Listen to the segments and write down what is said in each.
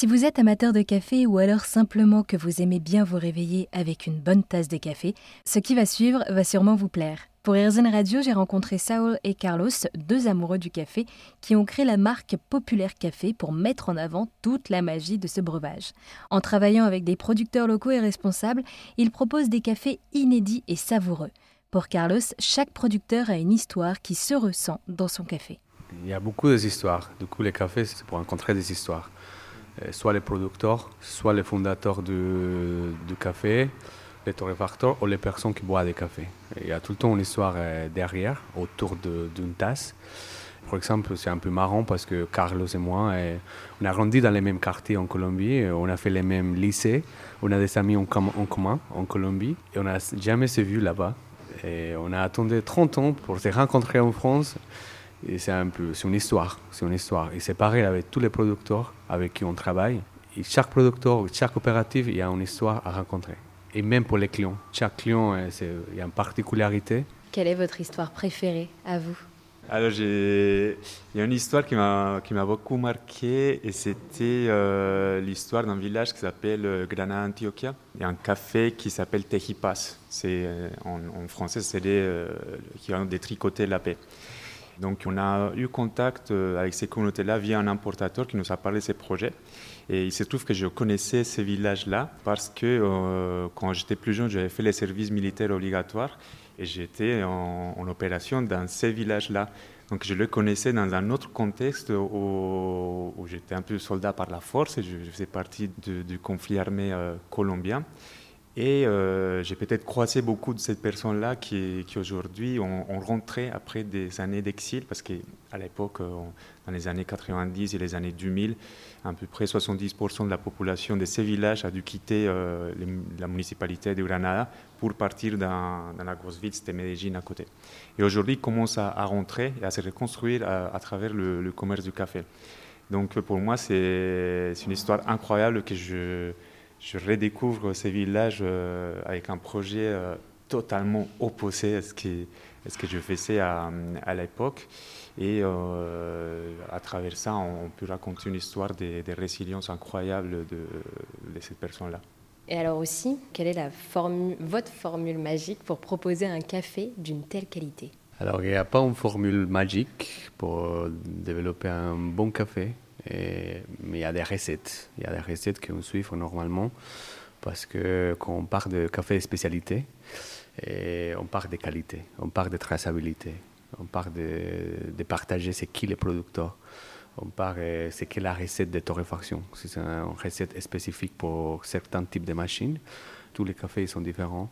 Si vous êtes amateur de café ou alors simplement que vous aimez bien vous réveiller avec une bonne tasse de café, ce qui va suivre va sûrement vous plaire. Pour Airzen Radio, j'ai rencontré Saul et Carlos, deux amoureux du café, qui ont créé la marque Populaire Café pour mettre en avant toute la magie de ce breuvage. En travaillant avec des producteurs locaux et responsables, ils proposent des cafés inédits et savoureux. Pour Carlos, chaque producteur a une histoire qui se ressent dans son café. Il y a beaucoup d'histoires. Du coup, les cafés, c'est pour rencontrer des histoires. Euh, soit les producteurs, soit les fondateurs du, café, les torréfacteurs ou les personnes qui boivent des cafés. il y a tout le temps une histoire euh, derrière, autour d'une tasse. Par exemple, c'est un peu marrant parce que Carlos et moi, euh, on a grandi dans les mêmes quartiers en Colombie, on a fait les mêmes lycées, on a des amis en, en commun en Colombie et on n'a jamais se vu là-bas. Et on a attendu 30 ans pour se rencontrer en France et c'est un peu, c'est une histoire, c'est une histoire. Et c'est pareil avec tous les producteurs avec qui on travaille. Et chaque producteur, chaque coopérative, il y a une histoire à rencontrer. Et même pour les clients, chaque client, euh, il y a une particularité. Quelle est votre histoire préférée à vous? Alors, il y a une histoire qui m'a, qui m'a beaucoup marqué et c'était euh, l'histoire d'un village qui s'appelle euh, Granada Antioquia. Il y a un café qui s'appelle Tejipas. C'est, en, en, français, c'est des, qui ont détricoté la paix. Donc on a eu contact euh, avec ces communautés-là via un importateur qui nous a parlé de ces projets. Et il se trouve que je connaissais ces villages-là parce que euh, quand j'étais plus jeune, j'avais fait les services militaires obligatoires et j'étais en, opération dans ces villages-là. Donc je le connaissais dans un autre contexte où, j'étais un peu soldat par la force et je, faisais partie du conflit armé euh, colombien. Et euh, j'ai peut-être croisé beaucoup de ces personnes-là qui, aujourd'hui ont, rentré après des années d'exil, parce qu'à l'époque, euh, dans les années 90 et les années 2000, à peu près 70% de la population de ces villages a dû quitter euh, la municipalité de Granada pour partir dans, la grosse ville, c'était Medellín à côté. Et aujourd'hui, ils commencent à, rentrer et à se reconstruire à, à travers le, commerce du café. Donc pour moi, c'est une histoire incroyable que je je redécouvre ces villages euh, avec un projet euh, totalement opposé à ce, qui, ce que je faisais à, à l'époque. Et euh, à travers ça, on peut raconter une histoire de, de résilience incroyable de, de cette personne-là. Et alors aussi, quelle est la formule, votre formule magique pour proposer un café d'une telle qualité? Alors, il n'y a pas une formule magique pour développer un bon café mais il y a des recettes. Il y a des recettes qu'on suit normalement parce que quand on parle de café spécialité, on parle de qualité, on parle de traçabilité, on parle de, partager ce qui les producteurs, on parle de ce qu'est la recette de torréfaction. C'est une recette spécifique pour certains types de machines. Tous les cafés sont différents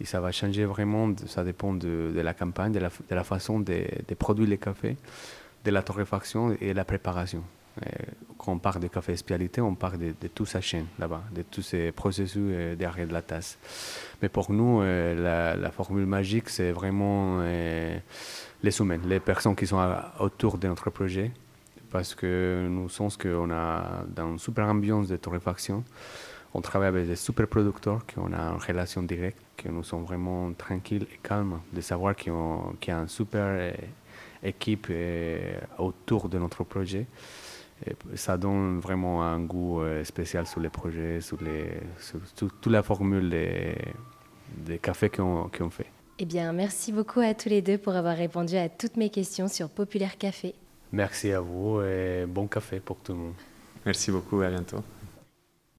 et ça va changer vraiment, ça dépend de, la campagne, de la, de la façon de, de produire les cafés, de la torréfaction et de la préparation. Euh, quand on parle de café spécialité, on parle de, toute sa chaîne là-bas, de tous ces processus euh, derrière de la tasse. Mais pour nous, euh, la, formule magique, c'est vraiment les humains, les personnes qui sont autour de notre projet, parce que nous sens qu'on a dans une super ambiance de torréfaction. On travaille avec des super producteurs qui ont une relation directe, que nous sommes vraiment tranquilles et calmes de savoir qu'il y a une super équipe autour de notre projet ça donne vraiment un goût euh, spécial sur les projets, sur, les, toute la formule des, des cafés qu'on fait. Eh bien, merci beaucoup à tous les deux pour avoir répondu à toutes mes questions sur Populaire Café. Merci à vous et bon café pour tout le monde. Merci beaucoup, à bientôt.